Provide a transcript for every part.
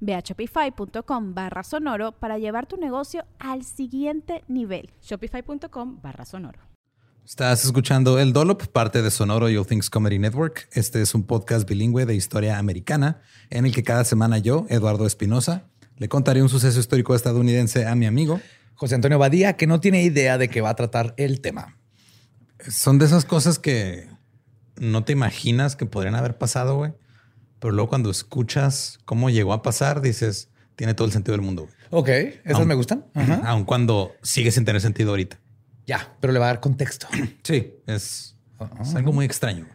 Ve a shopify.com barra sonoro para llevar tu negocio al siguiente nivel. Shopify.com barra sonoro. Estás escuchando El Dolop, parte de Sonoro All Things Comedy Network. Este es un podcast bilingüe de historia americana en el que cada semana yo, Eduardo Espinosa, le contaré un suceso histórico estadounidense a mi amigo José Antonio Badía, que no tiene idea de qué va a tratar el tema. Son de esas cosas que no te imaginas que podrían haber pasado, güey. Pero luego cuando escuchas cómo llegó a pasar, dices, tiene todo el sentido del mundo. Ok, esas me gustan. Aun cuando sigue sin tener sentido ahorita. Ya, pero le va a dar contexto. Sí, es, es algo muy extraño.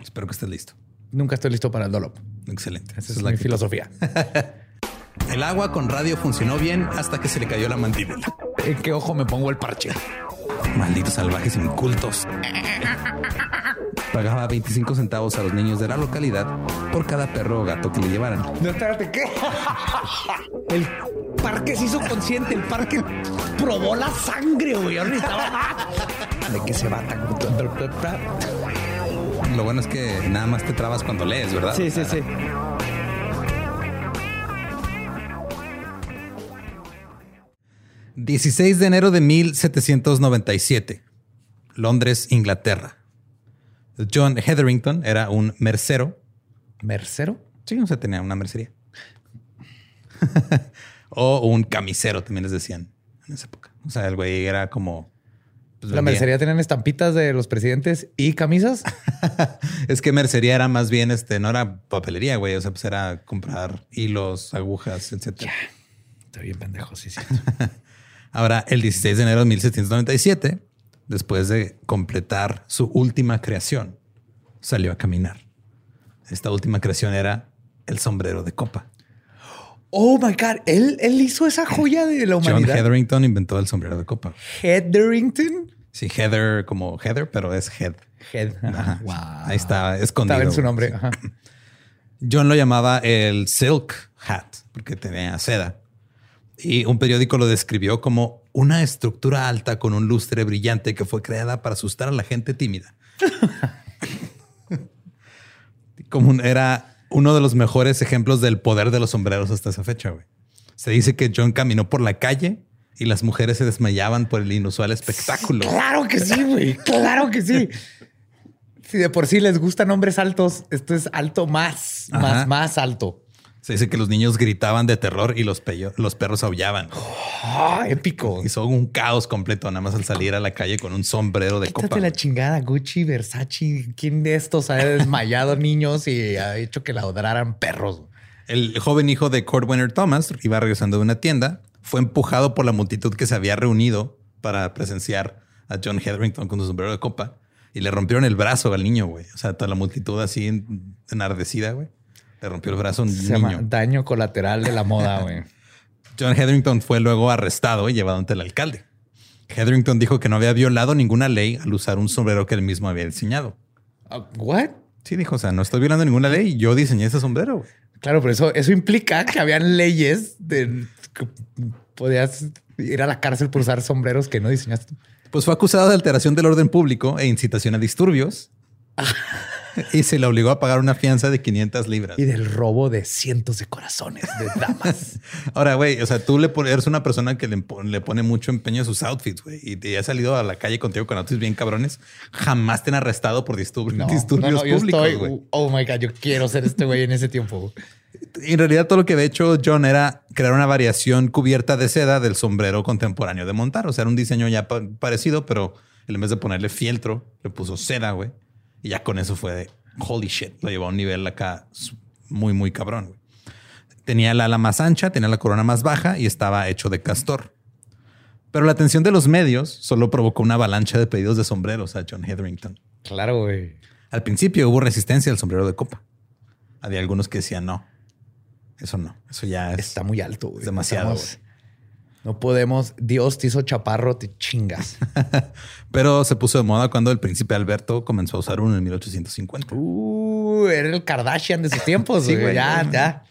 Espero que estés listo. Nunca estoy listo para el dolop. Excelente. Esa es, la filosofía. el agua con radio funcionó bien hasta que se le cayó la mandíbula. ¿En qué ojo me pongo el parche? Malditos salvajes incultos. Pagaba 25 centavos a los niños de la localidad por cada perro o gato que le llevaran. No, espérate, ¿qué? El parque se hizo consciente, el parque probó la sangre, güey. ¿De qué se va Lo bueno es que nada más te trabas cuando lees, ¿verdad? Sí, sí, sí. ...16 de enero de 1797... ...Londres, Inglaterra... John Hetherington era un mercero. ¿Mercero? Sí, o sea, tenía una mercería. o un camisero, también les decían en esa época. O sea, el güey era como... Pues, ¿La mercería tenían estampitas de los presidentes y camisas? es que mercería era más bien, este, no era papelería, güey. O sea, pues era comprar hilos, agujas, etc. Ya. Estoy bien pendejo, sí, sí. Ahora, el 16 de enero de 1797, después de completar su última creación, salió a caminar. Esta última creación era el sombrero de copa. Oh my God, él, él hizo esa joya de la humanidad. John Hetherington inventó el sombrero de copa. Hetherington? Sí, Heather como Heather, pero es Head. Head. Wow. Ahí está escondido. Estaba en su nombre. John lo llamaba el Silk Hat porque tenía seda. Y un periódico lo describió como una estructura alta con un lustre brillante que fue creada para asustar a la gente tímida. como era uno de los mejores ejemplos del poder de los sombreros hasta esa fecha. Se dice que John caminó por la calle y las mujeres se desmayaban por el inusual espectáculo. Claro que sí, güey. Claro que sí. Si de por sí les gustan hombres altos, esto es alto más, más, más alto. Se dice que los niños gritaban de terror y los, los perros aullaban. Ah, épico. Hizo un caos completo nada más al salir a la calle con un sombrero de Quítate copa. la chingada, Gucci, Versace. ¿Quién de estos ha desmayado niños y ha hecho que ladraran perros? El joven hijo de Cordwainer Thomas iba regresando de una tienda. Fue empujado por la multitud que se había reunido para presenciar a John Hetherington con su sombrero de copa y le rompieron el brazo al niño, güey. O sea, toda la multitud así enardecida, güey. Le rompió el brazo un Se niño. llama daño colateral de la moda, güey. John Hetherington fue luego arrestado y llevado ante el alcalde. Hetherington dijo que no había violado ninguna ley al usar un sombrero que él mismo había diseñado. Uh, ¿What? Sí, dijo, o sea, no estoy violando ninguna ley. Yo diseñé ese sombrero. Güey. Claro, pero eso, eso implica que habían leyes de que podías ir a la cárcel por usar sombreros que no diseñaste. Pues fue acusado de alteración del orden público e incitación a disturbios. y se le obligó a pagar una fianza de 500 libras. Y del robo de cientos de corazones de damas. Ahora, güey, o sea, tú le eres una persona que le, le, pone mucho empeño a sus outfits, güey, y te has salido a la calle contigo con outfits bien cabrones. Jamás te han arrestado por disturbios, no, disturbios no, no, públicos, güey. Oh my God, yo quiero ser este güey en ese tiempo. En realidad, todo lo que había hecho John era crear una variación cubierta de seda del sombrero contemporáneo de montar. O sea, era un diseño ya pa parecido, pero en vez de ponerle fieltro, le puso seda, güey. Y ya con eso fue de holy shit. Lo llevó a un nivel acá muy, muy cabrón, güey. Tenía la ala más ancha, tenía la corona más baja y estaba hecho de castor. Pero la atención de los medios solo provocó una avalancha de pedidos de sombreros a John Hetherington. Claro, güey. Al principio hubo resistencia al sombrero de copa. Había algunos que decían no. Eso no. Eso ya es, Está muy alto, güey. es demasiado. Estamos-. No podemos. Dios te hizo chaparro, te chingas. Pero se puso de moda cuando el príncipe Alberto comenzó a usar uno en 1850. Uh, era el Kardashian de sus tiempos, Sí, güey. güey. Ya, ya.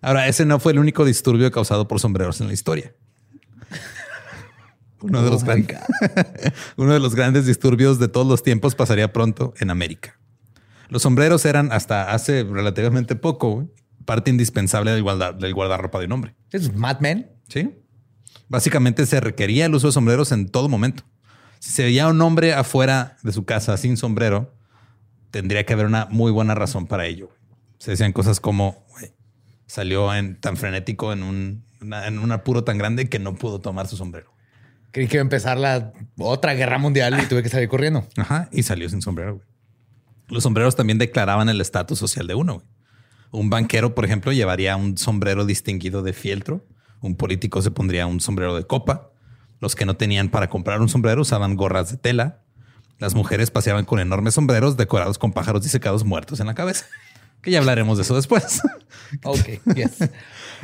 Ahora, ese no fue el único disturbio causado por sombreros en la historia. Uno de, Oh los gran- Uno de los grandes disturbios de todos los tiempos pasaría pronto en América. Los sombreros eran hasta hace relativamente poco parte indispensable del, guarda- del guardarropa de un hombre. Es Mad Men. ¿Sí? Básicamente se requería el uso de sombreros en todo momento. Si se veía un hombre afuera de su casa sin sombrero, tendría que haber una muy buena razón para ello. Se decían cosas como, salió en, tan frenético en un, una- en un apuro tan grande que no pudo tomar su sombrero. Creí que iba a empezar la otra guerra mundial y tuve que salir corriendo. Ajá, y salió sin sombrero. Los sombreros también declaraban el estatus social de uno. Un banquero, por ejemplo, llevaría un sombrero distinguido de fieltro. Un político se pondría un sombrero de copa. Los que no tenían para comprar un sombrero usaban gorras de tela. Las mujeres paseaban con enormes sombreros decorados con pájaros disecados muertos en la cabeza. Que ya hablaremos de eso después. Ok, yes.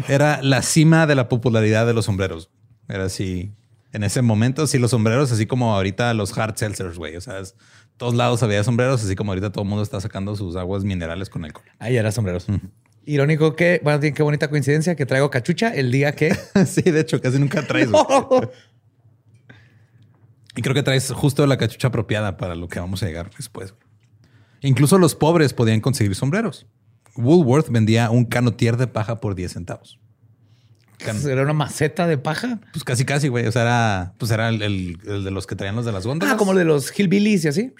Era la cima de la popularidad de los sombreros. Era así. En ese momento, sí, los sombreros, así como ahorita los hard seltzers, güey. O sea, es- todos lados había sombreros, así como ahorita todo el mundo está sacando sus aguas minerales con alcohol. Ahí era sombreros. Irónico que, bueno, qué bonita coincidencia que traigo cachucha el día que sí, de hecho, casi nunca traes. Y creo que traes justo la cachucha apropiada para lo que vamos a llegar después. Incluso los pobres podían conseguir sombreros. Woolworth vendía un canotier de paja por 10 centavos. Can- era una maceta de paja. Pues casi, casi, güey. O sea, era, pues era el, el- el de los que traían los de las góndolas. Ah, como el de los hillbillies y así.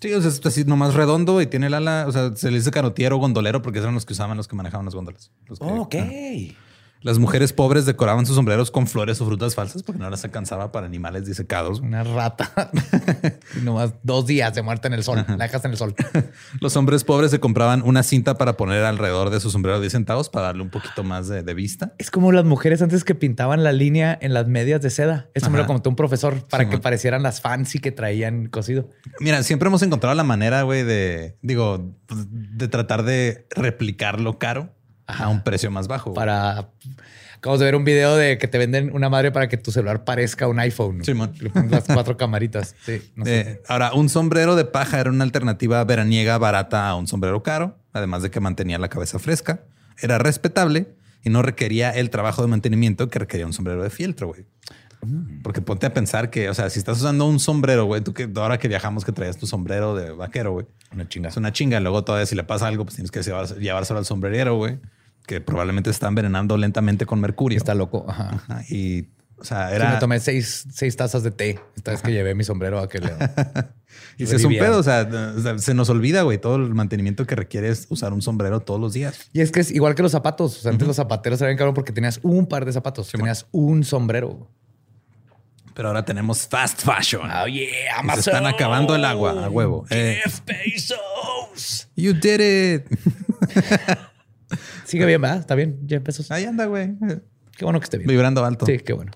Sí, o sea, es así nomás redondo y tiene el ala, o sea, se le dice canotiero o gondolero porque eran los que usaban los que manejaban las góndolas. Los que- ok. Ah. Las mujeres pobres decoraban sus sombreros con flores o frutas falsas porque no las alcanzaba para animales disecados. Una rata. y nomás dos días de muerte en el sol. La dejas en el sol. Los hombres pobres se compraban una cinta para poner alrededor de su sombrero de 10 centavos para darle un poquito más de, de vista. Es como las mujeres antes que pintaban la línea en las medias de seda. Eso me lo contó un profesor para Sí, que man. parecieran las fancy que traían cosido. Mira, siempre hemos encontrado la manera, güey, de, digo, de tratar de replicar lo caro a un precio más bajo. Para. Acabamos de ver un video de que te venden una madre para que tu celular parezca un iPhone. Sí, man. Las cuatro camaritas. Sí, no sé. Eh, ahora, un sombrero de paja era una alternativa veraniega barata a un sombrero caro, además de que mantenía la cabeza fresca, era respetable y no requería el trabajo de mantenimiento que requería un sombrero de fieltro, güey. Porque ponte a pensar que, o sea, si estás usando un sombrero, güey, tú que ahora que viajamos que traías tu sombrero de vaquero, güey, Una chinga. es una chinga. Luego todavía si le pasa algo, pues tienes que llevar- llevárselo al sombrerero, güey, que probablemente está envenenando lentamente con mercurio. Está loco. Ajá. Ajá, Y, o sea, Sí, era... me tomé seis, seis tazas de té esta vez que llevé mi sombrero a que le. Y si es un pedo, o sea, se nos olvida, güey, todo el mantenimiento que requiere es usar un sombrero todos los días. Y es que es igual que los zapatos. O sea, antes los zapateros eran cabrón porque tenías un par de zapatos. tenías un sombrero. Pero ahora tenemos fast fashion. Oh, yeah, se están acabando el agua a huevo. Eh, Jeff Bezos. you did it. Sigue bien, ¿verdad? Está bien, Jeff Bezos. Ahí anda, güey. Qué bueno que esté bien. Vibrando alto. Sí, qué bueno.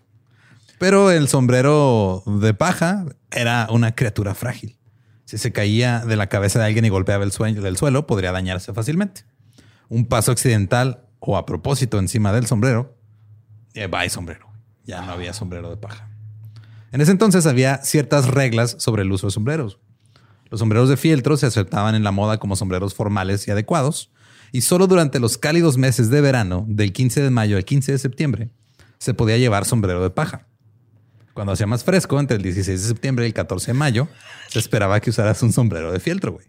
Pero el sombrero de paja era una criatura frágil. Si se caía de la cabeza de alguien y golpeaba el sueño del suelo, podría dañarse fácilmente. Un paso accidental o a propósito encima del sombrero, eh, bye sombrero. Ya no había sombrero de paja. En ese entonces había ciertas reglas sobre el uso de sombreros. Los sombreros de fieltro se aceptaban en la moda como sombreros formales y adecuados, y solo durante los cálidos meses de verano, del 15 de mayo al 15 de septiembre, se podía llevar sombrero de paja. Cuando hacía más fresco, entre el 16 de septiembre y el 14 de mayo, se esperaba que usaras un sombrero de fieltro, güey.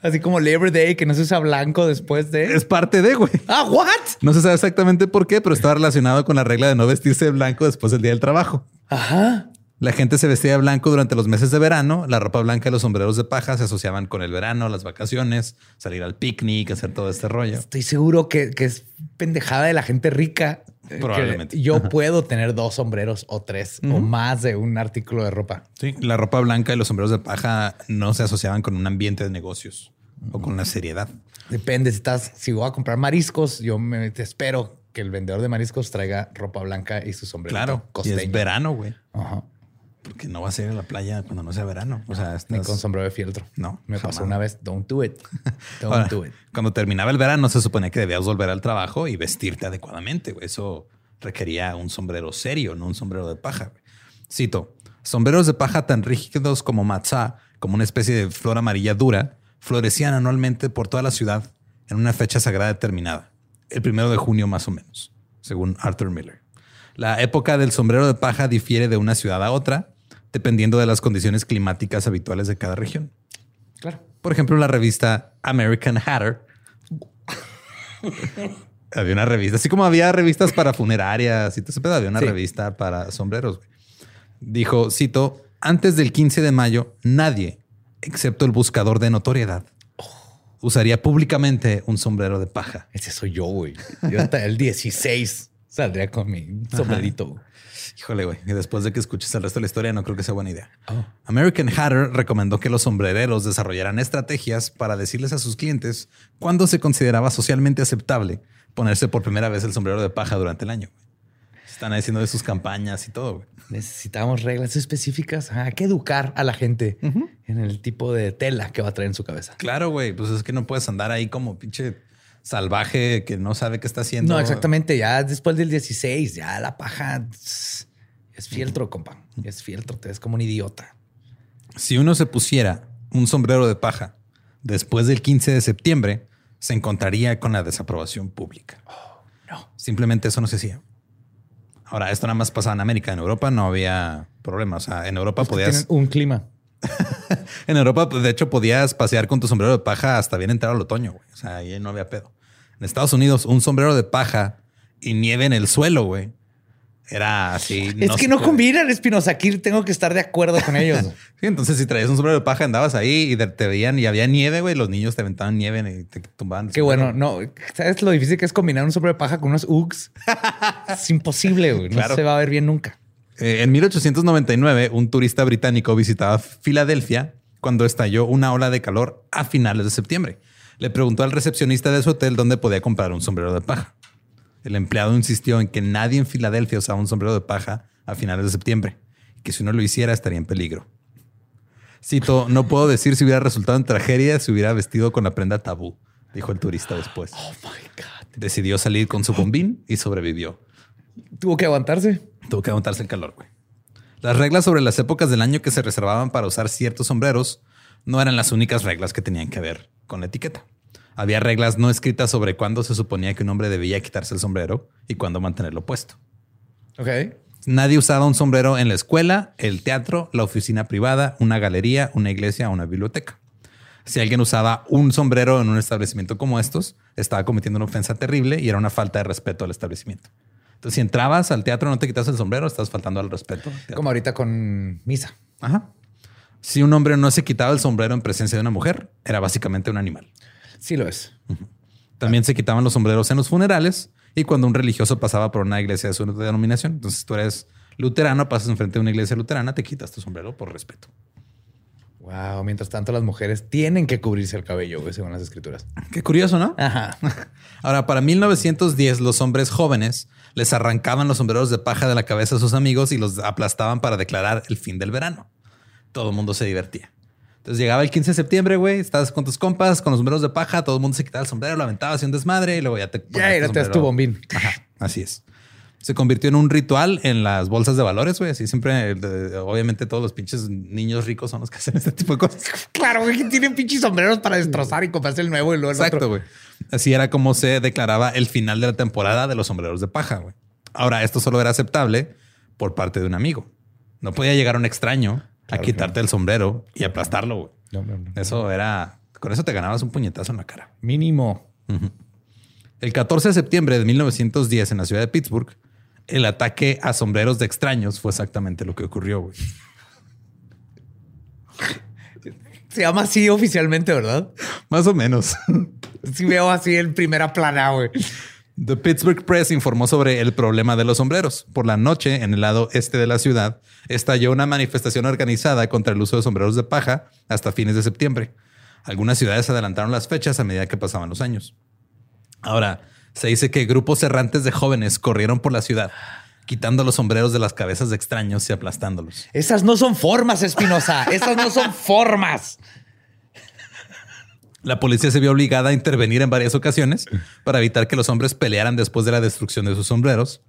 Así como Labor Day, que no se usa blanco después de. Es parte de, güey. Ah, what? No se sabe exactamente por qué, pero estaba relacionado con la regla de no vestirse de blanco después del día del trabajo. Ajá. La gente se vestía de blanco durante los meses de verano. La ropa blanca y los sombreros de paja se asociaban con el verano, las vacaciones, salir al picnic, hacer todo este rollo. Estoy seguro que, que es pendejada de la gente rica que Probablemente. yo puedo tener dos sombreros o tres o más de un artículo de ropa. Sí, la ropa blanca y los sombreros de paja no se asociaban con un ambiente de negocios o con la seriedad. Depende si estás, si voy a comprar mariscos, yo me te espero que el vendedor de mariscos traiga ropa blanca y su sombrero Claro, y es verano, güey. Ajá. Porque no vas a ir a la playa cuando no sea verano. O sea, Ni con sombrero de fieltro. No, Me jamás. pasó una vez. Don't do it. Don't Ahora, do it. Cuando terminaba el verano, se suponía que debías volver al trabajo y vestirte adecuadamente. Eso requería un sombrero serio, no un sombrero de paja. Cito: sombreros de paja tan rígidos como matzá, como una especie de flor amarilla dura, florecían anualmente por toda la ciudad en una fecha sagrada determinada, el primero de junio más o menos, según Arthur Miller. La época del sombrero de paja difiere de una ciudad a otra, dependiendo de las condiciones climáticas habituales de cada región. Claro. Por ejemplo, la revista American Hatter. había una revista, así como había revistas para funerarias y todo ese pedo, había una Sí. revista para sombreros. güey. Dijo, cito, antes del 15 de mayo, nadie, excepto el buscador de notoriedad, usaría públicamente un sombrero de paja. Ese soy yo, güey. Yo hasta el 16 saldría con mi sombrerito. Híjole, güey. Y después de que escuches el resto de la historia, no creo que sea buena idea. Oh. American Hatter recomendó que los sombrereros desarrollaran estrategias para decirles a sus clientes cuándo se consideraba socialmente aceptable ponerse por primera vez el sombrero de paja durante el año. Están haciendo de sus campañas y todo. güey. Necesitamos reglas específicas. Ah, Hay que educar a la gente en el tipo de tela que va a traer en su cabeza. Claro, güey. Pues es que no puedes andar ahí como pinche salvaje que no sabe qué está haciendo. No, exactamente. Ya después del 16, ya la paja es fieltro, compa. Es fieltro. Te ves como un idiota. Si uno se pusiera un sombrero de paja después del 15 de septiembre, se encontraría con la desaprobación pública. no. Simplemente eso no se hacía. Ahora, esto nada más pasaba en América. En Europa no había problema. O sea, en Europa podías... Un clima. En Europa, pues, de hecho, podías pasear con tu sombrero de paja hasta bien entrado el otoño. güey. O sea, ahí no había pedo. En Estados Unidos, un sombrero de paja y nieve en el suelo, güey. Era así. es que no combinan, Espinosa. Aquí tengo que estar de acuerdo con ellos. Sí, entonces si traías un sombrero de paja, andabas ahí y te veían y había nieve, güey. Los niños te aventaban nieve y te tumbaban. Qué bueno. No, ¿sabes lo difícil que es combinar un sombrero de paja con unos Uggs? es imposible, güey. No Claro. se va a ver bien nunca. Eh, en 1899, un turista británico visitaba Filadelfia cuando estalló una ola de calor a finales de septiembre. Le preguntó al recepcionista de su hotel dónde podía comprar un sombrero de paja. El empleado insistió en que nadie en Filadelfia usaba un sombrero de paja a finales de septiembre y que si uno lo hiciera estaría en peligro. Cito, no puedo decir si hubiera resultado en tragedia si hubiera vestido con la prenda tabú, dijo el turista después. Oh my God. Decidió salir con su bombín y sobrevivió. Tuvo que aguantarse. Tuvo que aguantarse el calor, güey. Las reglas sobre las épocas del año que se reservaban para usar ciertos sombreros no eran las únicas reglas que tenían que ver con la etiqueta. Había reglas no escritas sobre cuándo se suponía que un hombre debía quitarse el sombrero y cuándo mantenerlo puesto. Ok. Nadie usaba un sombrero en la escuela, el teatro, la oficina privada, una galería, una iglesia o una biblioteca. Si alguien usaba un sombrero en un establecimiento como estos, estaba cometiendo una ofensa terrible y era una falta de respeto al establecimiento. Entonces, si entrabas al teatro no te quitas el sombrero, estás faltando al respeto. al. Como ahorita con misa. Ajá. Si un hombre no se quitaba el sombrero en presencia de una mujer, era básicamente un animal. Sí lo es. También se quitaban los sombreros en los funerales y cuando un religioso pasaba por una iglesia de su denominación. Entonces tú eres luterano, pasas enfrente de una iglesia luterana, te quitas tu sombrero por respeto. Wow. Mientras tanto, las mujeres tienen que cubrirse el cabello, güey, según las escrituras. Qué curioso, ¿no? Ajá. Ahora, para 1910, los hombres jóvenes les arrancaban los sombreros de paja de la cabeza a sus amigos y los aplastaban para declarar el fin del verano. Todo el mundo se divertía. Entonces llegaba el 15 de septiembre, güey, estabas con tus compas, con los sombreros de paja, todo el mundo se quitaba el sombrero, lo aventaba, hacía un desmadre y luego ya te Ya, te das tu bombín. Ajá, así es. Se convirtió en un ritual en las bolsas de valores, güey. Así siempre, eh, obviamente, todos los pinches niños ricos son los que hacen este tipo de cosas. Claro, güey, que tienen pinches sombreros para destrozar y comprarse el nuevo y luego el Exacto, güey. Así era como se declaraba el final de la temporada de los sombreros de paja, güey. Ahora, esto solo era aceptable por parte de un amigo. No podía llegar un extraño Claro a quitarte el sombrero y aplastarlo, güey. No, no, no. Eso era... Con eso te ganabas un puñetazo en la cara. Mínimo. El 14 de septiembre de 1910 en la ciudad de Pittsburgh, el ataque a sombreros de extraños fue exactamente lo que ocurrió, güey. Se llama así oficialmente, ¿verdad? Más o menos. Sí veo así en primera plana, güey. The Pittsburgh Press informó sobre el problema de los sombreros. Por la noche, en el lado este de la ciudad, estalló una manifestación organizada contra el uso de sombreros de paja hasta fines de septiembre. Algunas ciudades adelantaron las fechas a medida que pasaban los años. Ahora, se dice que grupos errantes de jóvenes corrieron por la ciudad, quitando los sombreros de las cabezas de extraños y aplastándolos. Esas no son formas, Espinosa. Esas no son formas. La policía se vio obligada a intervenir en varias ocasiones para evitar que los hombres pelearan después de la destrucción de sus sombreros.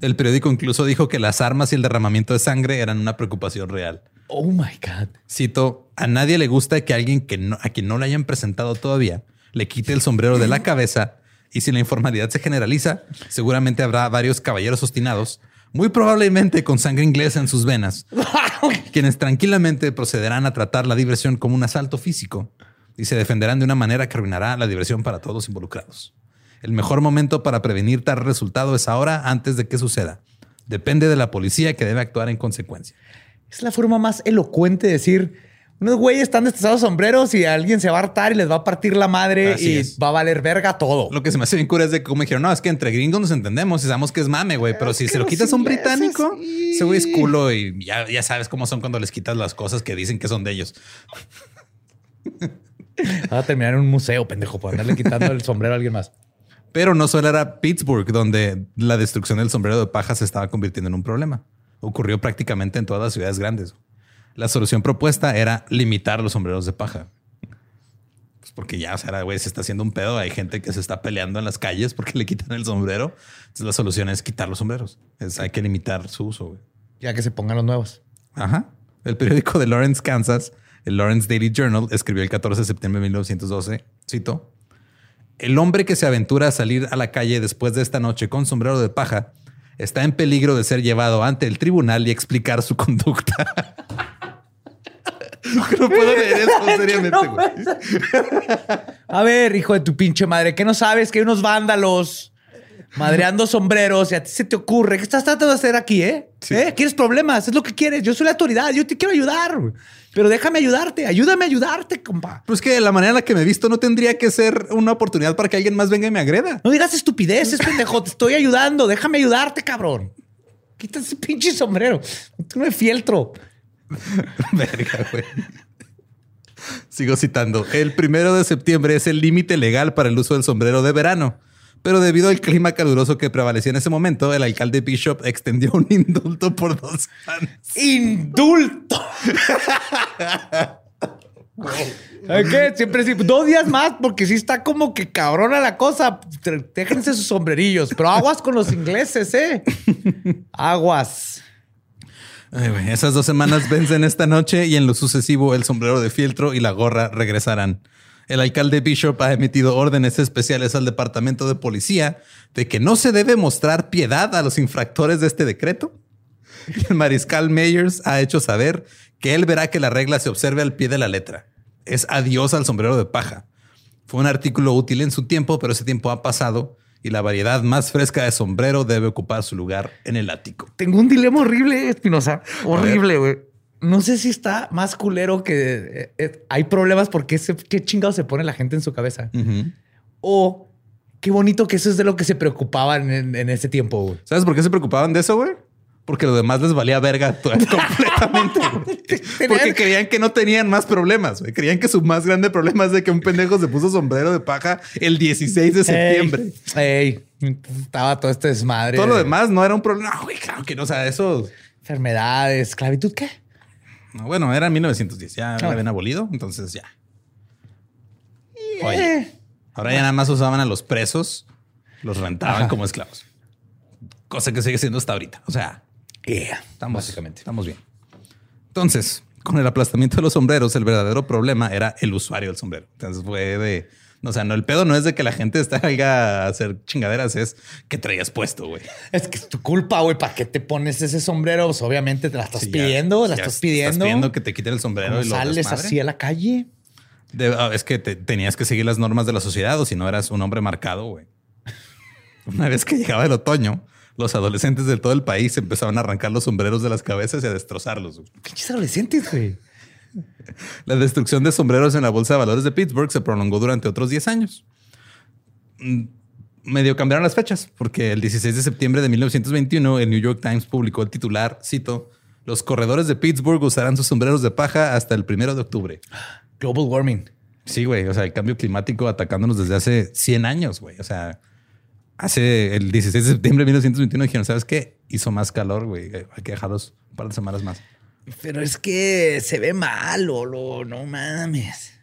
El periódico incluso dijo que las armas y el derramamiento de sangre eran una preocupación real. Oh my God. Cito, a nadie le gusta que alguien que no, a quien no le hayan presentado todavía le quite el sombrero de la cabeza y si la informalidad se generaliza, seguramente habrá varios caballeros obstinados, muy probablemente con sangre inglesa en sus venas, quienes tranquilamente procederán a tratar la diversión como un asalto físico y se defenderán de una manera que arruinará la diversión para todos involucrados. El mejor momento para prevenir tal resultado es ahora antes de que suceda. Depende de la policía que debe actuar en consecuencia. Es la forma más elocuente de decir, unos güeyes están destrozados sombreros y alguien se va a hartar y les va a partir la madre Así y es. va a valer verga todo. Lo que se me hace bien cura es de cómo me dijeron, no, es que entre gringos nos entendemos y sabemos que es mame, güey, pero si se lo quitas a un británico, sí. ese güey es culo y ya, ya sabes cómo son cuando les quitas las cosas que dicen que son de ellos. Va a terminar en un museo, pendejo, por andarle quitando el sombrero a alguien más. Pero no solo era Pittsburgh donde la destrucción del sombrero de paja se estaba convirtiendo en un problema. Ocurrió prácticamente en todas las ciudades grandes. La solución propuesta era limitar los sombreros de paja. Pues porque ya, o sea, güey, se está haciendo un pedo. Hay gente que se está peleando en las calles porque le quitan el sombrero. Entonces la solución es quitar los sombreros. Es- hay que limitar su uso, güey. Ya que se pongan los nuevos. Ajá. El periódico de Lawrence, Kansas, el Lawrence Daily Journal, escribió el 14 de septiembre de 1912, cito, el hombre que se aventura a salir a la calle después de esta noche con sombrero de paja está en peligro de ser llevado ante el tribunal y explicar su conducta. no puedo leer esto seriamente, güey. A ver, hijo de tu pinche madre, ¿qué no sabes que hay unos vándalos madreando sombreros y a ti se te ocurre? ¿Qué estás tratando de hacer aquí, eh? Sí. ¿Eh? ¿Quieres problemas? Es lo que quieres. Yo soy la autoridad. Yo te quiero ayudar. Pero déjame ayudarte. Ayúdame a ayudarte, compa. Pero es que la manera en la que me he visto no tendría que ser una oportunidad para que alguien más venga y me agreda. No digas estupideces, pendejo. Te estoy ayudando. Déjame ayudarte, cabrón. Quita ese pinche sombrero. Tú no es fieltro. Verga, güey. Sigo citando. El primero de septiembre es el límite legal para el uso del sombrero de verano. Pero debido al clima caluroso que prevalecía en ese momento, el alcalde Bishop extendió un indulto por dos semanas. Indulto. ¿Sabes qué? Siempre sí, dos días más, porque sí está como que cabrona la cosa. Déjense sus sombrerillos, pero aguas con los ingleses, ¿eh? Aguas. Esas dos semanas vencen esta noche y en lo sucesivo el sombrero de fieltro y la gorra regresarán. El alcalde Bishop ha emitido órdenes especiales al departamento de policía de que no se debe mostrar piedad a los infractores de este decreto. El mariscal Mayers ha hecho saber que él verá que la regla se observe al pie de la letra. Es adiós al sombrero de paja. Fue un artículo útil en su tiempo, pero ese tiempo ha pasado y la variedad más fresca de sombrero debe ocupar su lugar en el ático. Tengo un dilema horrible, Espinosa. Horrible, güey. No sé si está más culero que eh, eh, hay problemas porque ese- qué chingado se pone la gente en su cabeza. O qué bonito que eso es de lo que se preocupaban en, en ese tiempo, güey. ¿Sabes por qué se preocupaban de eso, güey? Porque lo demás les valía verga completamente. Porque creían que no tenían más problemas. Creían que su más grande problema es de que un pendejo se puso sombrero de paja el 16 de septiembre. Ey, ey, estaba todo este desmadre. Todo lo de demás no era un problema. No, güey, claro que no. O sea, eso. Enfermedades, esclavitud, ¿qué? no, bueno, era 1910. Ya Ah. habían abolido. Entonces ya. Oye, Eh, ahora ya nada más usaban a los presos, los rentaban Ajá. como esclavos. Cosa que sigue siendo hasta ahorita. O sea, yeah, Estamos, básicamente. estamos bien. Entonces, con el aplastamiento de los sombreros, el verdadero problema era el usuario del sombrero. Entonces fue de. O sea, no, el pedo no es de que la gente salga a hacer chingaderas, es que traías puesto, güey. Es que es tu culpa, güey. ¿Para qué te pones ese sombrero? Pues obviamente te la estás Sí, ya- pidiendo, la ya estás pidiendo. Estás pidiendo que te quiten el sombrero ¿Cómo y lo sales desmadre. así a la calle? De- ah, es que te- tenías que seguir las normas de la sociedad o si no eras un hombre marcado, güey. Una vez que llegaba el otoño, los adolescentes de todo el país empezaban a arrancar los sombreros de las cabezas y a destrozarlos. Pinches adolescentes, güey. La destrucción de sombreros en la bolsa de valores de Pittsburgh se prolongó durante otros 10 años. Mm, medio cambiaron las fechas, porque el 16 de septiembre de 1921 el New York Times publicó el titular, cito, los corredores de Pittsburgh usarán sus sombreros de paja hasta el primero de octubre. Global warming. Sí, güey. O sea, el cambio climático atacándonos desde hace 100 años, güey. O sea, hace el 16 de septiembre de 1921 dijeron, ¿sabes qué? Hizo más calor, güey. Hay que dejarlos un par de semanas más. Pero es que se ve mal, Lolo. No mames.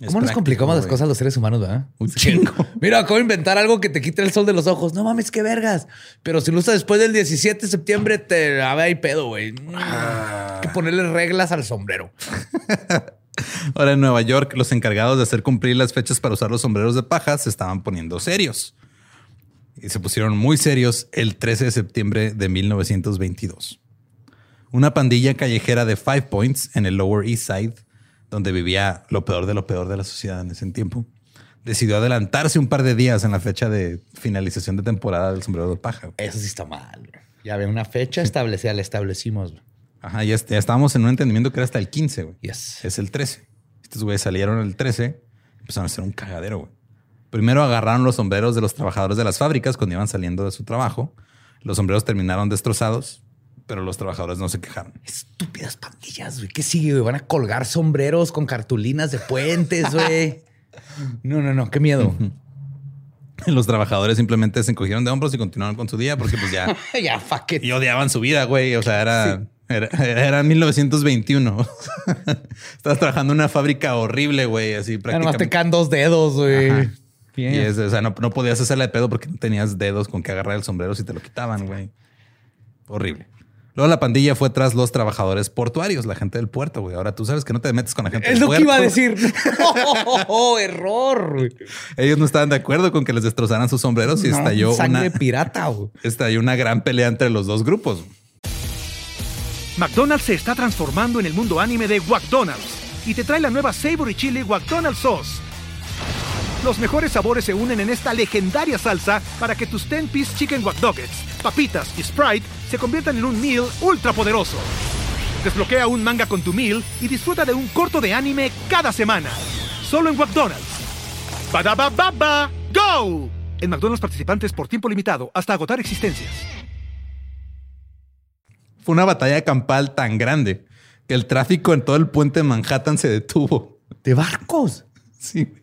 Es ¿Cómo nos complicamos las cosas los seres humanos, verdad? Un chingo. Mira, acabo de inventar algo que te quite el sol de los ojos. No mames, qué vergas. Pero si lo usas después del 17 de septiembre, te a ver, hay pedo, güey. Mm, Hay que ponerle reglas al sombrero. Ahora en Nueva York, los encargados de hacer cumplir las fechas para usar los sombreros de paja se estaban poniendo serios. Y se pusieron muy serios el 13 de septiembre de 1922. Una pandilla callejera de Five Points en el Lower East Side, donde vivía lo peor de lo peor de la sociedad en ese tiempo, decidió adelantarse un par de días en la fecha de finalización de temporada del sombrero de paja. Eso sí está mal. Ya había una fecha establecida, la establecimos. Ajá, ya, ya estábamos en un entendimiento que era hasta el 15, güey. Yes. Es el 13. Estos güeyes salieron el 13 y empezaron a hacer un cagadero, güey. Primero agarraron los sombreros de los trabajadores de las fábricas cuando iban saliendo de su trabajo. Los sombreros terminaron destrozados, pero los trabajadores no se quejaron. Estúpidas pandillas, güey. ¿Qué sigue, güey? Van a colgar sombreros con cartulinas de puentes, güey. No, no, no. Qué miedo. Los trabajadores simplemente se encogieron de hombros y continuaron con su día porque pues ya ya, fuck it. y odiaban su vida, güey. O sea, era, era, era 1921. Estabas trabajando en una fábrica horrible, güey. Así Además te prácticamente. caen dos dedos, güey. Ajá. Y es, o sea, no, no podías hacerla de pedo porque no tenías dedos con que agarrar el sombrero si te lo quitaban, güey. Horrible. Luego la pandilla fue tras los trabajadores portuarios, la gente del puerto, güey. Ahora tú sabes que no te metes con la gente Es del lo que iba a puerto. decir. Oh, error. güey. Ellos no estaban de acuerdo con que les destrozaran sus sombreros y No, estalló, sangre una, pirata. güey. estalló una gran pelea entre los dos grupos. McDonald's se está transformando en el mundo anime de McDonald's y te trae la nueva Savory Chili McDonald's Sauce. Los mejores sabores se unen en esta legendaria salsa para que tus 10-piece chicken wack Doggets, papitas y Sprite se conviertan en un meal ultra poderoso. Desbloquea un manga con tu meal y disfruta de un corto de anime cada semana. Solo en McDonald's. Badaba baba, go. En McDonald's participantes por tiempo limitado hasta agotar existencias. Fue una batalla campal tan grande que el tráfico en todo el puente de Manhattan se detuvo. De barcos. Sí.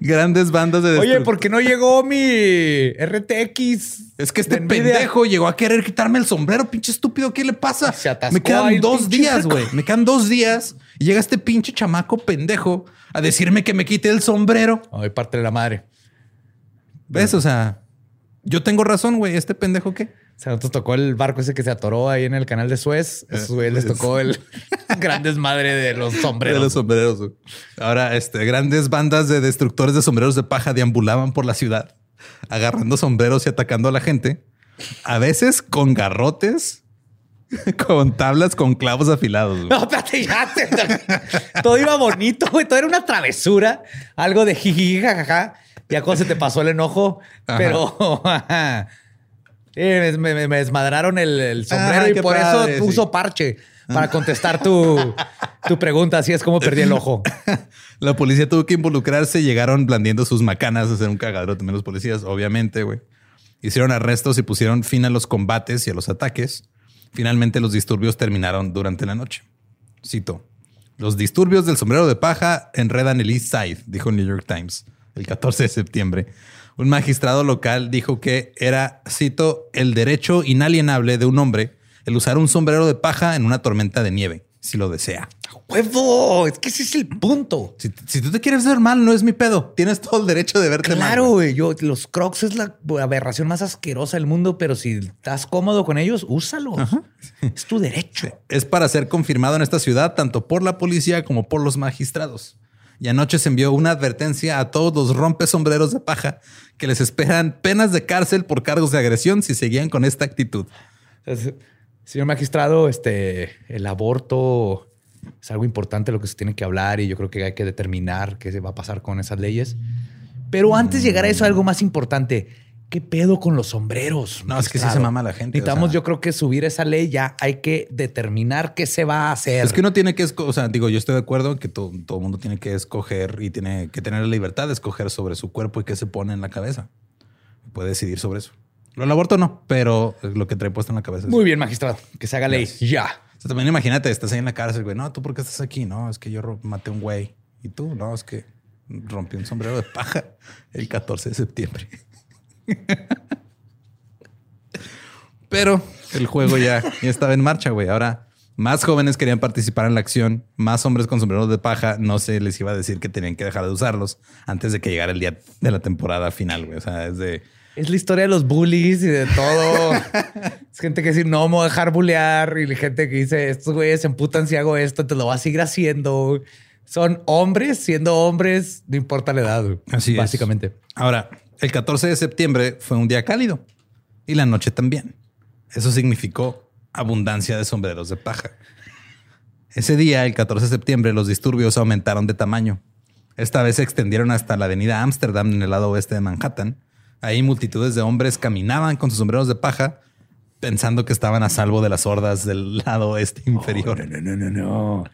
Grandes bandas de Oye, ¿por qué no llegó mi RTX? Es que este pendejo llegó a querer quitarme el sombrero, pinche estúpido. ¿Qué le pasa? Se atascó Me quedan dos días, güey. Me quedan dos días y llega este pinche chamaco pendejo a decirme que me quite el sombrero. Ay, parte de la madre. ¿Ves? O sea, yo tengo razón, güey. ¿Este pendejo qué? O sea, nos tocó el barco ese que se atoró ahí en el canal de Suez. A esos güeyes les tocó el gran desmadre de los sombreros. De los sombreros. Ahora, este, grandes bandas de destructores de sombreros de paja deambulaban por la ciudad, agarrando sombreros y atacando a la gente. A veces con garrotes, con tablas con clavos afilados. No, espérate, ya. todo iba bonito, güey. Todo era una travesura. Algo de jiji, jajaja. Ya cuando se te pasó el enojo. Ajá. Pero... Eh, me, me- me desmadraron el, el sombrero Ah, y por padre, eso puso sí. parche para contestar tu, tu pregunta. Así es como perdí el ojo. La policía tuvo que involucrarse, llegaron blandiendo sus macanas a hacer un cagadero también los policías, obviamente, güey. Hicieron arrestos y pusieron fin a los combates y a los ataques. Finalmente los disturbios terminaron durante la noche. Cito. Los disturbios del sombrero de paja enredan el East Side, dijo el New York Times el 14 de septiembre. Un magistrado local dijo que era, cito, el derecho inalienable de un hombre el usar un sombrero de paja en una tormenta de nieve, si lo desea. ¡Huevo! Es que ese es el punto. Si, si tú te quieres ver mal, no es mi pedo. Tienes todo el derecho de verte mal. Claro, güey. Yo, los crocs es la aberración más asquerosa del mundo, pero si estás cómodo con ellos, úsalos. Es tu derecho. Es para ser confirmado en esta ciudad tanto por la policía como por los magistrados. Y anoche se envió una advertencia a todos los rompes sombreros de paja que les esperan penas de cárcel por cargos de agresión si seguían con esta actitud. Señor magistrado, este, el aborto es algo importante lo que se tiene que hablar y yo creo que hay que determinar qué se va a pasar con esas leyes. Pero antes de llegar a eso, algo más importante. ¿Qué pedo con los sombreros? No, es que sí se mama la gente, Necesitamos, o sea. yo creo que subir esa ley ya hay que determinar qué se va a hacer. Es que uno tiene que escoger, o sea, digo, yo estoy de acuerdo en que to- todo el mundo tiene que escoger y tiene que tener la libertad de escoger sobre su cuerpo y qué se pone en la cabeza. Puede decidir sobre eso. Lo aborto no, pero lo que trae puesto en la cabeza es... Muy bien, magistrado. Que se haga ley. Ya. O sea, también imagínate, estás ahí en la cárcel, güey. No, ¿tú por qué estás aquí? No, es que yo maté a un güey. ¿Y tú? No, es que rompí un sombrero de paja el 14 de septiembre. Pero el juego ya, ya estaba en marcha, güey. Ahora, más jóvenes querían participar en la acción. Más hombres con sombreros de paja no se les iba a decir que tenían que dejar de usarlos antes de que llegara el día de la temporada final, güey. O sea, es de... Es la historia de los bullies y de todo. es gente que dice, no me voy a dejar bullear. Y gente que dice, estos güeyes se emputan si hago esto, te lo vas a seguir haciendo. Son hombres siendo hombres, no importa la edad. Así es. Básicamente. Ahora, el 14 de septiembre fue un día cálido y la noche también. Eso significó abundancia de sombreros de paja. Ese día, el 14 de septiembre, los disturbios aumentaron de tamaño. Esta vez se extendieron hasta la avenida Amsterdam en el lado oeste de Manhattan. Ahí multitudes de hombres caminaban con sus sombreros de paja pensando que estaban a salvo de las hordas del lado oeste inferior. No, no, no, no.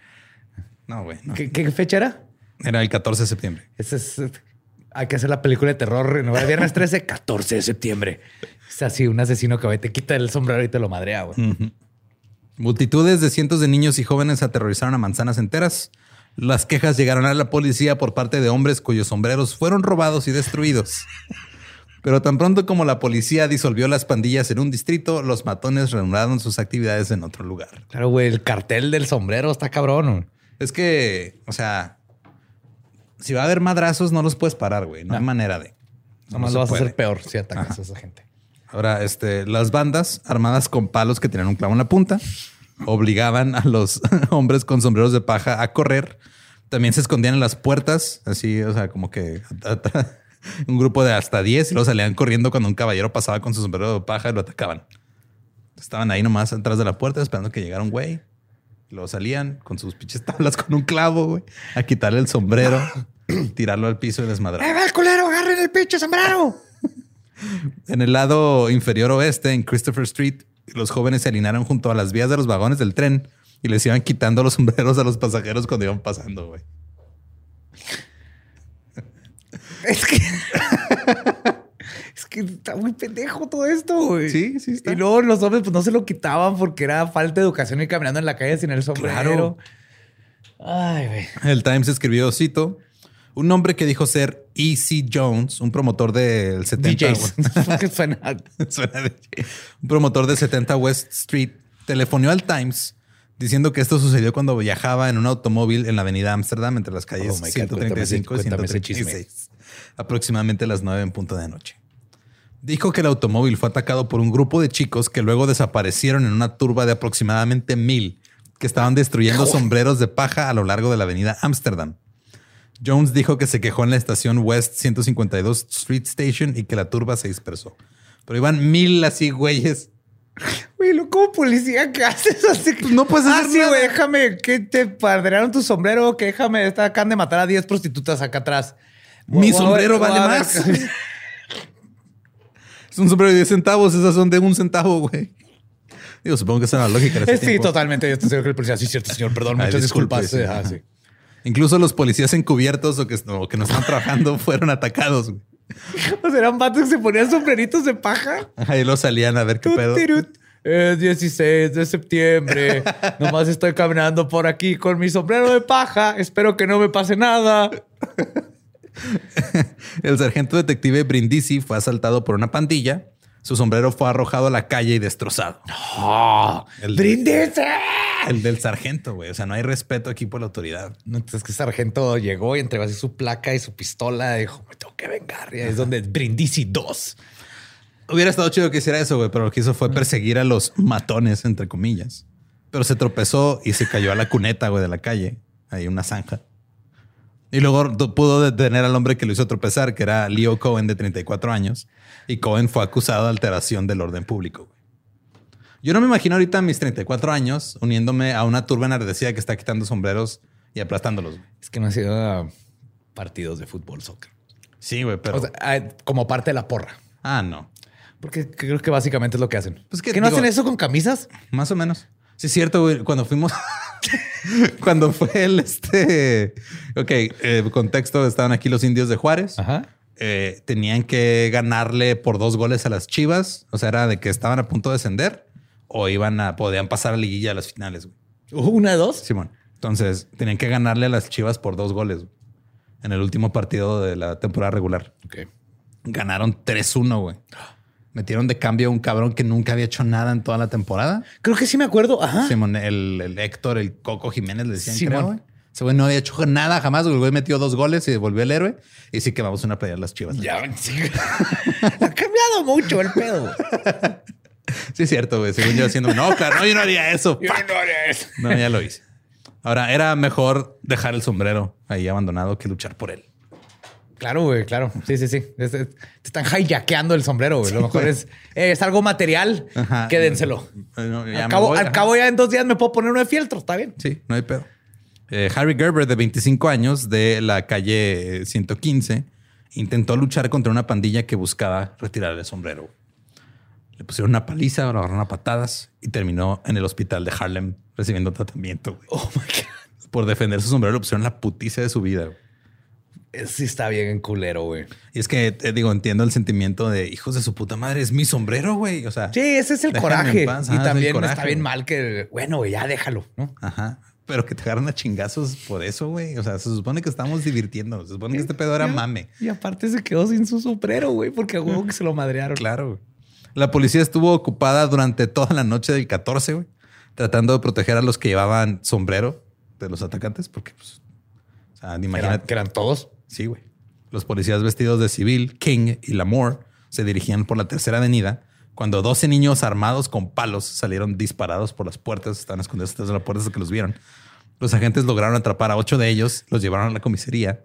No, güey. no. ¿Qué, qué fecha era? Era el 14 de septiembre. Ese es, hay que hacer la película de terror. de Viernes 13, 14 de septiembre. Es así, un asesino que te quita el sombrero y te lo madrea. güey. Multitudes de cientos de niños y jóvenes aterrorizaron a manzanas enteras. Las quejas llegaron a la policía por parte de hombres cuyos sombreros fueron robados y destruidos. Pero tan pronto como la policía disolvió las pandillas en un distrito, los matones reanudaron sus actividades en otro lugar. Claro, güey, el cartel del sombrero está cabrón. Es que, o sea, si va a haber madrazos, no los puedes parar, güey. No, hay manera de. No Nomás lo vas a puede. hacer peor si atacas Ajá. a esa gente. Ahora, este, las bandas armadas con palos que tenían un clavo en la punta obligaban a los hombres con sombreros de paja a correr. También se escondían en las puertas, así, o sea, como que un grupo de hasta 10 y luego salían corriendo cuando un caballero pasaba con su sombrero de paja y lo atacaban. Estaban ahí nomás atrás de la puerta esperando que llegara un güey. Luego salían con sus pinches tablas con un clavo, güey, a quitarle el sombrero, tirarlo al piso y desmadrar. ¡Eh, va el culero! ¡Agarren el pinche sombrero! En el lado inferior oeste, en Christopher Street, los jóvenes se alinearon junto a las vías de los vagones del tren y les iban quitando los sombreros a los pasajeros cuando iban pasando, güey. Es que. Que está muy pendejo todo esto, güey. Sí, sí está. Y luego los hombres pues no se lo quitaban porque era falta de educación y caminando en la calle sin el sombrero. Claro. Ay, güey. El Times escribió, cito, un hombre que dijo ser E.C. Jones, un promotor del 70... DJs. suena. Suena de- un promotor de 70 West Street telefonó al Times diciendo que esto sucedió cuando viajaba en un automóvil en la avenida Amsterdam entre las calles Oh my God, 135 y cuéntame ese- cuéntame ese chisme. 136, aproximadamente a las 9 en punto de noche. Dijo que el automóvil fue atacado por un grupo de chicos que luego desaparecieron en una turba de aproximadamente mil que estaban destruyendo sombreros de paja a lo largo de la avenida Amsterdam. Jones dijo que se quejó en la estación West 152 Street Station y que la turba se dispersó. Pero iban mil así, güeyes. Güey, lo como policía que haces así. que- no puedes ah, hacer sí, nada. güey, déjame que te padrearon tu sombrero, que déjame, está acaban de matar a 10 prostitutas acá atrás. Mi sombrero vale más. Es un sombrero de 10 centavos, esas son de un centavo, güey. Digo, supongo que esa era la lógica. ese Sí, tiempo. totalmente. Yo estoy seguro que el policía, sí, cierto, señor, perdón, Ay, muchas disculpe, disculpas. sí, ajá. sí. Incluso los policías encubiertos o que, o que no estaban trabajando fueron atacados. güey. O sea, eran vatos que se ponían sombreritos de paja. Ahí los salían a ver qué pedo. Es 16 de septiembre. Nomás estoy caminando por aquí con mi sombrero de paja. Espero que no me pase nada. El sargento detective Brindisi fue asaltado por una pandilla. Su sombrero fue arrojado a la calle y destrozado. El- ¡Brindisi! El del sargento, güey. O sea, no hay respeto aquí por la autoridad. No, entonces que sargento llegó y entregó así su placa y su pistola. Y dijo, me tengo que vengar. Y ahí es donde Brindisi 2. Hubiera estado chido que hiciera eso, güey, pero lo que hizo fue perseguir a los matones, entre comillas. Pero se tropezó y se cayó a la cuneta, güey, de la calle. Ahí una zanja. Y luego pudo detener al hombre que lo hizo tropezar, que era Leo Cohen, de 34 años. Y Cohen fue acusado de alteración del orden público. güey. Yo no me imagino ahorita a mis 34 años uniéndome a una turba enardecida que está quitando sombreros y aplastándolos. güey. Es que no ha sido a partidos de fútbol, soccer. Sí, güey, pero... O sea, ah, como parte de la porra. Ah, no. Porque creo que básicamente es lo que hacen. Pues que ¿Que no digo- hacen eso con camisas? Más o menos. Sí, es cierto, güey. Cuando fuimos. cuando fue el este. Ok, eh, contexto: estaban aquí los indios de Juárez. Ajá. Eh, tenían que ganarle por dos goles a las chivas. O sea, era de que estaban a punto de descender o iban a podían pasar a liguilla a las finales. güey. Una de dos. Simón. Entonces tenían que ganarle a las chivas por dos goles güey, en el último partido de la temporada regular. Ok. Ganaron 3-1, güey. Metieron de cambio a un cabrón que nunca había hecho nada en toda la temporada. Creo que sí me acuerdo. Ajá. Simón, el, el Héctor, el Coco Jiménez, le decían, Simón. creo, güey. Ese güey no había hecho nada jamás. El güey metió dos goles y volvió el héroe. Y sí que vamos a una pelea a las chivas. Ya, sí. ha cambiado mucho el pedo. Sí, es cierto, güey. Según yo haciendo, no, claro, no, yo no haría eso. Yo no haría eso. No, ya lo hice. Ahora, era mejor dejar el sombrero ahí abandonado que luchar por él. Claro, güey, claro. Sí, sí, sí. Es- es- te están hijackeando el sombrero, güey. Lo mejor es, eh, es algo material. Ajá. Quédenselo. No, ya al cabo, voy, al ajá. cabo ya en dos días me puedo poner uno de fieltro. Está bien. Sí, no hay pedo. Eh, Harry Gerber, de 25 años, de la calle eh, 115, intentó luchar contra una pandilla que buscaba retirarle el sombrero. Le pusieron una paliza, lo agarraron a patadas y terminó en el hospital de Harlem recibiendo tratamiento. güey. Oh my God. Por defender su sombrero, le pusieron la putiza de su vida. güey. Eh, Sí está bien culero, güey. Y es que, te digo, entiendo el sentimiento de hijos de su puta madre, es mi sombrero, güey. O sea, Sí, ese es el coraje. en paz. y es también coraje, está bien güey. mal que, bueno, güey, ya déjalo, ¿no? Ajá. Pero que te agarran a chingazos por eso, güey. O sea, se supone que estamos divirtiendo. Se supone que este pedo era mame. Y aparte se quedó sin su sombrero, güey, porque a huevo que se lo madrearon. Claro. güey. La policía estuvo ocupada durante toda la noche del 14, güey, tratando de proteger a los que llevaban sombrero de los atacantes, porque, pues, o sea, imagínate. que eran todos. Sí, güey. Los policías vestidos de civil, King y Lamour, se dirigían por la tercera avenida cuando 12 niños armados con palos salieron disparados por las puertas, estaban escondidos detrás de las puertas hasta que los vieron. Los agentes lograron atrapar a ocho de ellos, los llevaron a la comisaría.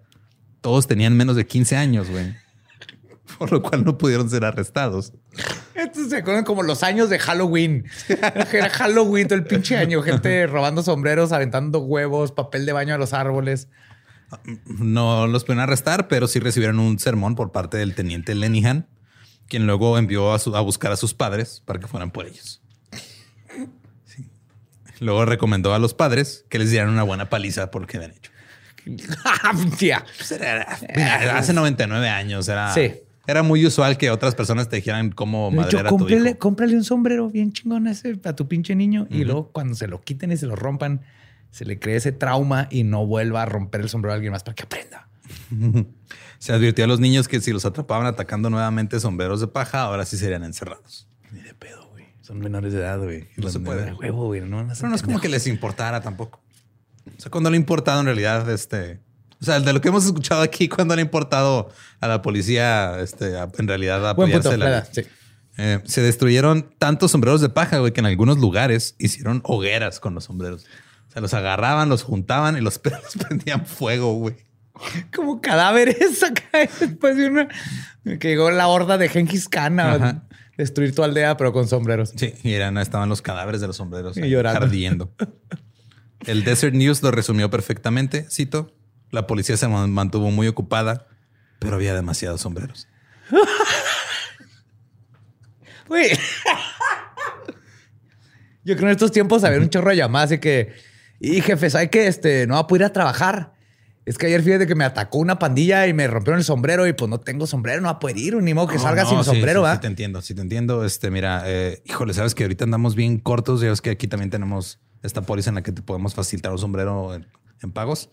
Todos tenían menos de 15 años, güey. Por lo cual no pudieron ser arrestados. Estos se acuerdan como los años de Halloween. Era Halloween todo el pinche año. Gente robando sombreros, aventando huevos, papel de baño a los árboles. No los pueden arrestar, pero sí recibieron un sermón por parte del teniente Lenihan, quien luego envió a, su- a buscar a sus padres para que fueran por ellos. Sí. Luego recomendó a los padres que les dieran una buena paliza por lo que habían hecho. Pues era- era- hace 99 años era, Sí. era muy usual que otras personas te dijeran cómo De hecho, madrear a tu hijo. cómprale un sombrero bien chingón a, ese, a tu pinche niño. Y luego cuando se lo quiten y se lo rompan, se le cree ese trauma y no vuelva a romper el sombrero a alguien más para que aprenda. Se advirtió a los niños que si los atrapaban atacando nuevamente sombreros de paja, ahora sí serían encerrados. Ni de pedo, güey. Son menores de edad, güey. No se puede. de huevo, güey. No, a Pero no es como que les importara tampoco. O sea, cuando le ha importado en realidad, este. O sea, de lo que hemos escuchado aquí, cuando le ha importado a la policía, este, a- en realidad apoyarse la-. Sí. Eh, se destruyeron tantos sombreros de paja, güey, que en algunos lugares hicieron hogueras con los sombreros. Sea, los agarraban, los juntaban y los perros prendían fuego, güey. Como cadáveres acá después de una... Que llegó la horda de Genghis Khan a destruir tu aldea, pero con sombreros. Sí, y eran, estaban los cadáveres de los sombreros Y ahí, llorando. ardiendo. El Desert News lo resumió perfectamente. Cito: La policía se man- mantuvo muy ocupada, pero había demasiados sombreros. Güey. Yo creo en estos tiempos había un chorro de llamadas y que, y jefe, ¿sabes que este, no va a poder ir a trabajar? Es que ayer fíjate que me atacó una pandilla y me rompieron el sombrero y pues no tengo sombrero, no va a poder ir, ni modo que No, salga no, sin sí, sombrero, sí, ¿va? Sí, te entiendo, sí te entiendo. Este, mira, eh, híjole, sabes que ahorita andamos bien cortos. Ya ves que aquí también tenemos esta póliza en la que te podemos facilitar un sombrero en, en pagos.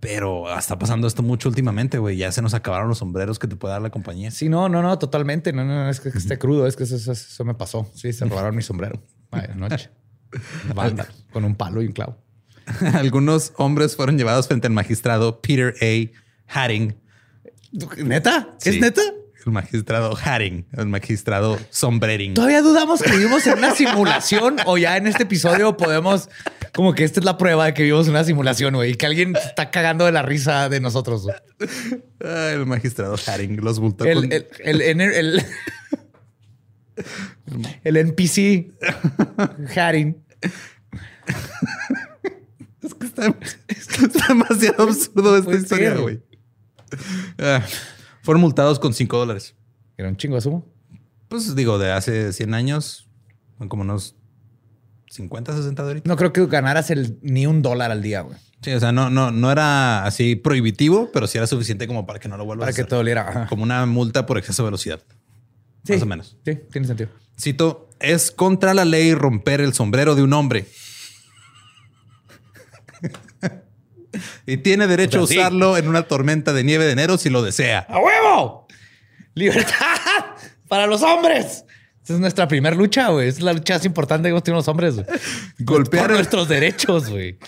Pero está pasando esto mucho últimamente, güey. Ya se nos acabaron los sombreros que te puede dar la compañía. Sí, no, no, no, totalmente. No, no, no, es que esté crudo, es que eso, eso- eso me pasó. Sí, se robaron mi sombrero. Anoche. Banda, con un palo y un clavo. Algunos hombres fueron llevados frente al magistrado Peter A. Haring. ¿Neta? ¿Es Sí. neta? El magistrado Haring, el magistrado Sombrering. Todavía dudamos que vivimos en una simulación o ya en este episodio podemos, como que esta es la prueba de que vivimos en una simulación, güey, y que alguien está cagando de la risa de nosotros. Ah, el magistrado Haring los bultó El, con- el, el, el, el, el NPC Haring. Es que está, está demasiado absurdo esta puede historia, güey. Ah, fueron multados con 5 dólares. Era un chingo de sumo. Pues digo, de hace 100 años, como unos 50, 60 dólares. No creo que ganaras el, ni un dólar al día, güey. Sí, o sea, no, no, no era así prohibitivo, pero sí era suficiente como para que no lo vuelvas Para a que hacer. te doliera. Ajá. Como una multa por exceso de velocidad. Sí. Más o menos. Sí, tiene sentido. Cito, es contra la ley romper el sombrero de un hombre. y tiene derecho O sea, a sí. usarlo en una tormenta de nieve de enero si lo desea. ¡A huevo! ¡Libertad para los hombres! Esa es nuestra primera lucha, güey. Es la lucha más importante que hemos tenido los hombres. güey. Golpear Por el- nuestros derechos, güey.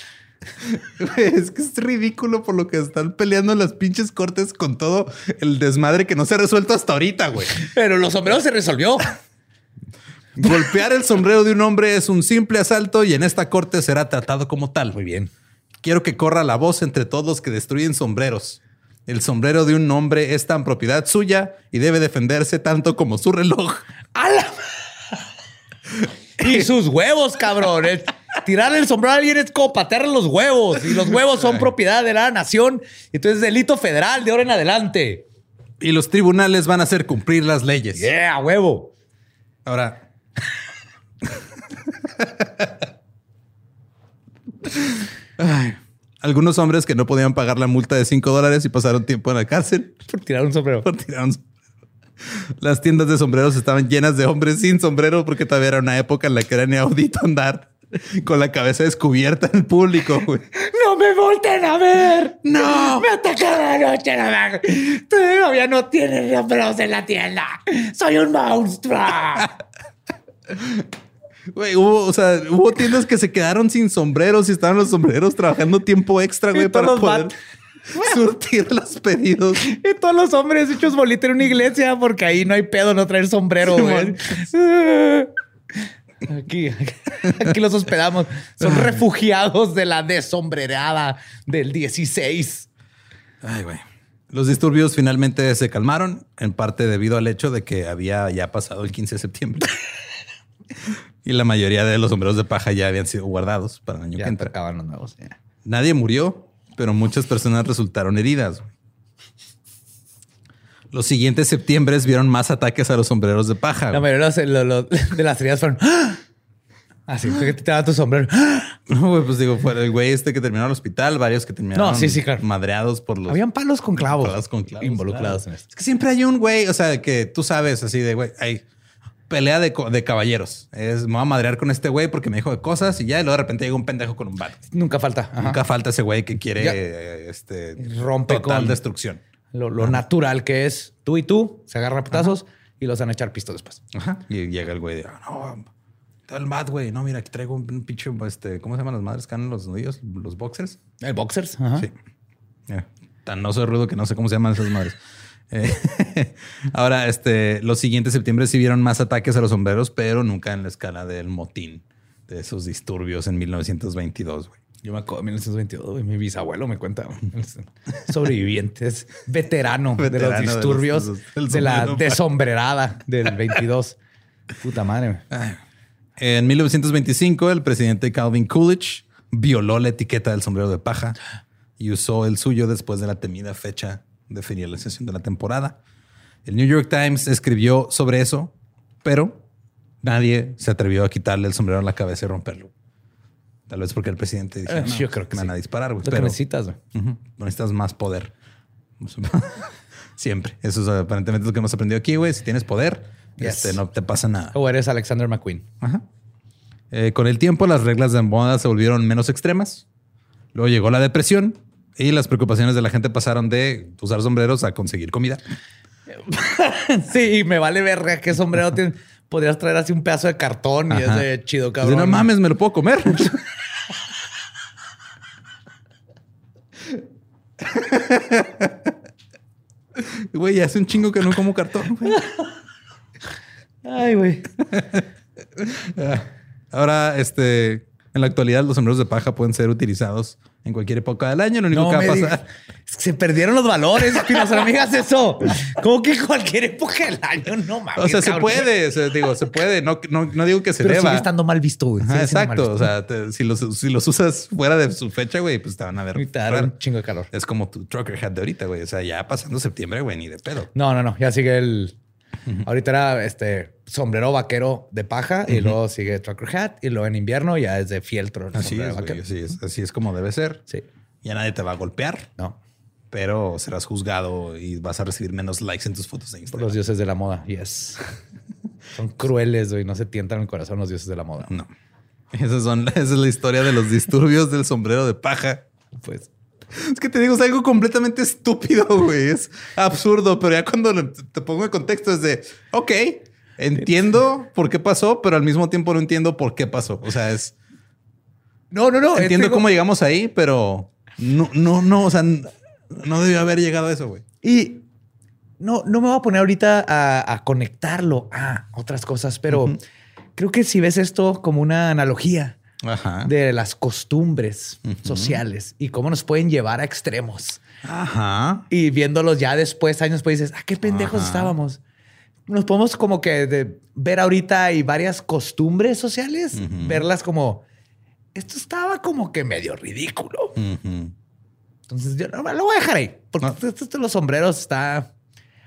Es que es ridículo por lo que están peleando las pinches cortes con todo el desmadre que no se ha resuelto hasta ahorita, güey. Pero los sombreros se resolvió. Golpear el sombrero de un hombre es un simple asalto y en esta corte será tratado como tal. Muy bien. Quiero que corra la voz entre todos los que destruyen sombreros. El sombrero de un hombre es tan propiedad suya y debe defenderse tanto como su reloj. ¡Hala! y sus huevos, cabrón. Es- Tirarle el sombrero a alguien es como patearle los huevos. Y los huevos son propiedad de la nación. Entonces, delito federal de ahora en adelante. Y los tribunales van a hacer cumplir las leyes. Yeah, huevo. Ahora. Ay, algunos hombres que no podían pagar la multa de 5 dólares y pasaron tiempo en la cárcel Por tirar un sombrero. por tirar un sombrero. Las tiendas de sombreros estaban llenas de hombres sin sombrero porque todavía era una época en la que era inaudito andar con la cabeza descubierta en público. güey. ¡No me volten a ver! ¡No! ¡Me atacaron anoche, la! Todavía no tienen sombreros en la tienda. ¡Soy un monstruo! Güey, hubo, o sea, hubo tiendas que se quedaron sin sombreros y estaban los sombreros trabajando tiempo extra, güey, para poder surtir los pedidos. Y todos los hombres hechos bolita en una iglesia porque ahí no hay pedo no traer sombrero, güey. Aquí, aquí los hospedamos. Son refugiados de la desombrerada del 16. Ay, güey. Los disturbios finalmente se calmaron, en parte debido al hecho de que había ya pasado el 15 de septiembre. y la mayoría de los sombreros de paja ya habían sido guardados para el año Ya que entra. los nuevos. ya. Nadie murió, pero muchas personas resultaron heridas. Los siguientes septiembres vieron más ataques a los sombreros de paja. La mayoría de, las heridas fueron. ¡Ah! Así que te daba tu sombrero. ¡Ah! No, güey, pues digo, fue el güey este que terminó en el hospital, varios que terminaron No, sí, sí, claro. madreados por los Habían palos con clavos. palos con clavos, involucrados claro. en esto. Es que siempre hay un güey, o sea, que tú sabes así de güey, hay pelea de, de caballeros. Es me voy a madrear con este güey porque me dijo de cosas y ya y luego de repente llega un pendejo con un bat. Nunca falta. Ajá. Nunca falta ese güey que quiere Ya. eh, este Rompe total con- destrucción. Lo, lo natural que es tú y tú se agarran a petazos y los van a echar pisto después. Ajá. Y llega el güey de, "Ah, no, el bat, güey. No, mira, aquí traigo un, un pinche, este, ¿cómo se llaman las madres que andan los nudillos? Los boxers. El boxers. Ajá. Sí. Eh, tan no soy rudo que no sé cómo se llaman esas madres. Eh, ahora, este, los siguientes septiembre sí vieron más ataques a los sombreros, pero nunca en la escala del motín de esos disturbios en 1922. güey. Yo me acuerdo de 1922, güey, mi bisabuelo me cuenta. Sobrevivientes, veterano, de Veterano los de los- disturbios de los- del de la desombrerada del 22. Puta madre. güey. En 1925, el presidente Calvin Coolidge violó la etiqueta del sombrero de paja y usó el suyo después de la temida fecha de finalización de la temporada. El New York Times escribió sobre eso, pero nadie se atrevió a quitarle el sombrero a la cabeza y romperlo. Tal vez porque el presidente dijo, Eh, "No, yo creo que me van sí. a disparar. güey". Pero necesitas, güey. necesitas más poder. Siempre. Eso es aparentemente lo que hemos aprendido aquí, güey. Si tienes poder, Yes. este, no te pasa nada. O eres Alexander McQueen. Ajá. Eh, con el tiempo, las reglas de moda se volvieron menos extremas. Luego llegó la depresión y las preocupaciones de la gente pasaron de usar sombreros a conseguir comida. Sí, me vale verga qué sombrero tienes. Podrías traer así un pedazo de cartón y Ajá. ese chido Dice, cabrón. no mames, me lo puedo comer. Güey, hace un chingo que no como cartón. güey. Ay, güey. Ahora, este, en la actualidad, los sombreros de paja pueden ser utilizados en cualquier época del año. Lo único No que va a me pasar. digas. Es que se perdieron los valores, Espinosa. No me digas eso. ¿Cómo que cualquier época del año? No mames. O sea, se puede, o sea, digo, se puede. No, no, no digo que se Pero deba. sigue estando mal visto, güey. Ajá, mal exacto. O sea, te- si, los, si los usas fuera de su fecha, güey, pues te van a ver. Y te raro. un chingo de calor. Es como tu trucker hat de ahorita, güey. O sea, ya pasando septiembre, güey, ni de pedo. No, no, no. Ya sigue el, Ahorita era este sombrero vaquero de paja y luego sigue trucker hat y luego en invierno ya es de fieltro. Así es, güey, así es, así es como debe ser. Sí. Ya nadie te va a golpear, No. pero serás juzgado y vas a recibir menos likes en tus fotos de Por Instagram. los dioses de la moda. Yes. Son crueles, güey. No se tientan el corazón los dioses de la moda. No. Esas son, esa es la historia de los disturbios del sombrero de paja. Pues Es que te digo, es algo completamente estúpido, güey. Es absurdo, pero ya cuando te pongo en contexto es de, ok, entiendo por qué pasó, pero al mismo tiempo no entiendo por qué pasó. O sea, es, No, no, no. entiendo Tengo- cómo llegamos ahí, pero no, no, no, o sea, no debió haber llegado a eso, güey. Y no, no me voy a poner ahorita a, a conectarlo a otras cosas, pero creo que si ves esto como una analogía Ajá. de las costumbres sociales y cómo nos pueden llevar a extremos. Ajá. Y viéndolos ya después, años después, dices, ah, qué pendejos Ajá. estábamos. Nos podemos como que de ver ahorita hay varias costumbres sociales, verlas como, esto estaba como que medio ridículo. Entonces yo no, lo voy a dejar ahí, porque No. esto, de los sombreros está...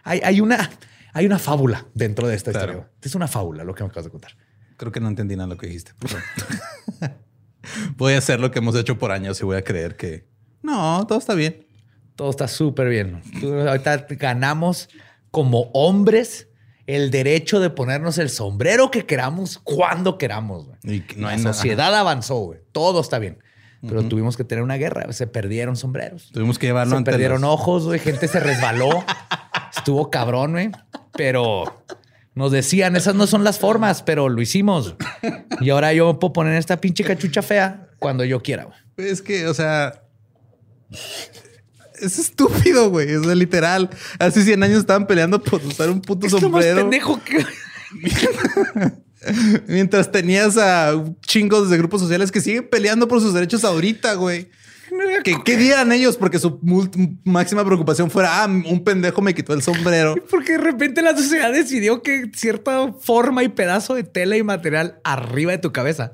Hay, hay, una, hay una fábula dentro de esta Claro. historia. Es una fábula lo que me acabas de contar. Creo que no entendí nada lo que dijiste. voy a hacer lo que hemos hecho por años y voy a creer que no, todo está bien. Todo está súper bien. Ahorita ganamos como hombres el derecho de ponernos el sombrero que queramos cuando queramos. Y no La nada- sociedad avanzó, güey. Todo está bien. Pero tuvimos que tener una guerra. Se perdieron sombreros. Tuvimos que llevarlo Se ante perdieron los- ojos, güey. Gente se resbaló. Estuvo cabrón, güey. Pero nos decían, esas no son las formas, pero lo hicimos. Y ahora yo puedo poner esta pinche cachucha fea cuando yo quiera, güey. Es que, o sea, es estúpido, güey. Es literal. Hace 100 años estaban peleando por usar un puto Es lo más sombrero. pendejo que... Mientras tenías a chingos de grupos sociales que siguen peleando por sus derechos ahorita, güey. Que qué dieran ellos porque su máxima preocupación fuera, ah, un pendejo me quitó el sombrero. Porque de repente la sociedad decidió que cierta forma y pedazo de tela y material arriba de tu cabeza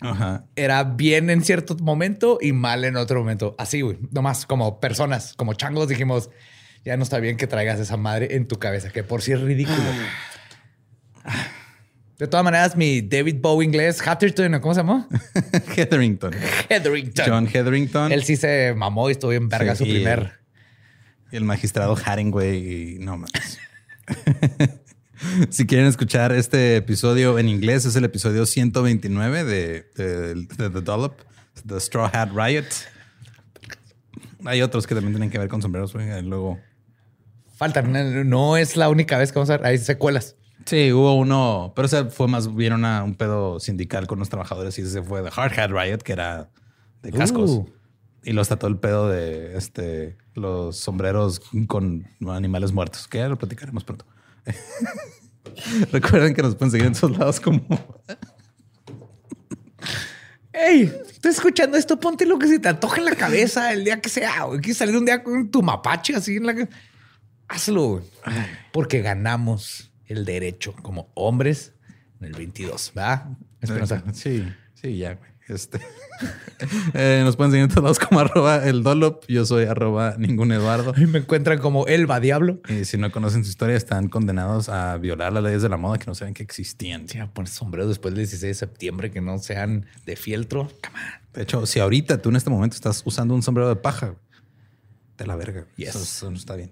Ajá. era bien en cierto momento y mal en otro momento. Así, güey. Nomás como personas, como changos dijimos, ya no está bien que traigas esa madre en tu cabeza, que por sí es ridículo. De todas maneras, mi David Bowie inglés, Hatterton, ¿o ¿cómo se llamó? Hetherington. Hetherington. John Hetherington. Él sí se mamó y estuvo bien verga Sí, su y primer. el magistrado Haringway y no más. si quieren escuchar este episodio en inglés, es el episodio 129 de, de- de The Dollop, The Straw Hat Riot. Hay otros que también tienen que ver con sombreros. güey. Luego, Faltan. No es la única vez que vamos a ver. Hay secuelas. sí, hubo uno, pero ese fue más bien una- un pedo sindical con los trabajadores y ese fue The Hard Hat Riot, que era de cascos. Uh. Y los está todo el pedo de este, los sombreros con animales muertos, que ya lo platicaremos pronto. Recuerden que nos pueden seguir en todos lados como Ey, estoy escuchando esto, ponte lo que se te antoje en la cabeza el día que sea. güey. Quieres salir un día con tu mapache así en la Hazlo, güey. Porque ganamos el derecho como hombres en el 22, ¿verdad? Esperanza. Sí, sí, ya, güey. Este. Eh, nos pueden seguir en todos lados como arroba el dolop. Yo soy arroba ningún Eduardo. Y me encuentran como Elba Diablo. Y si no conocen su historia, están condenados a violar las leyes de la moda que no saben que existían. Sí, a poner sombreros después del 16 de septiembre que no sean de fieltro. Come on. De hecho, si ahorita tú en este momento estás usando un sombrero de paja, de la verga. Yes. Eso, eso no está bien.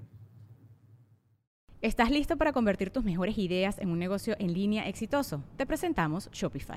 ¿Estás listo para convertir tus mejores ideas en un negocio en línea exitoso? Te presentamos Shopify.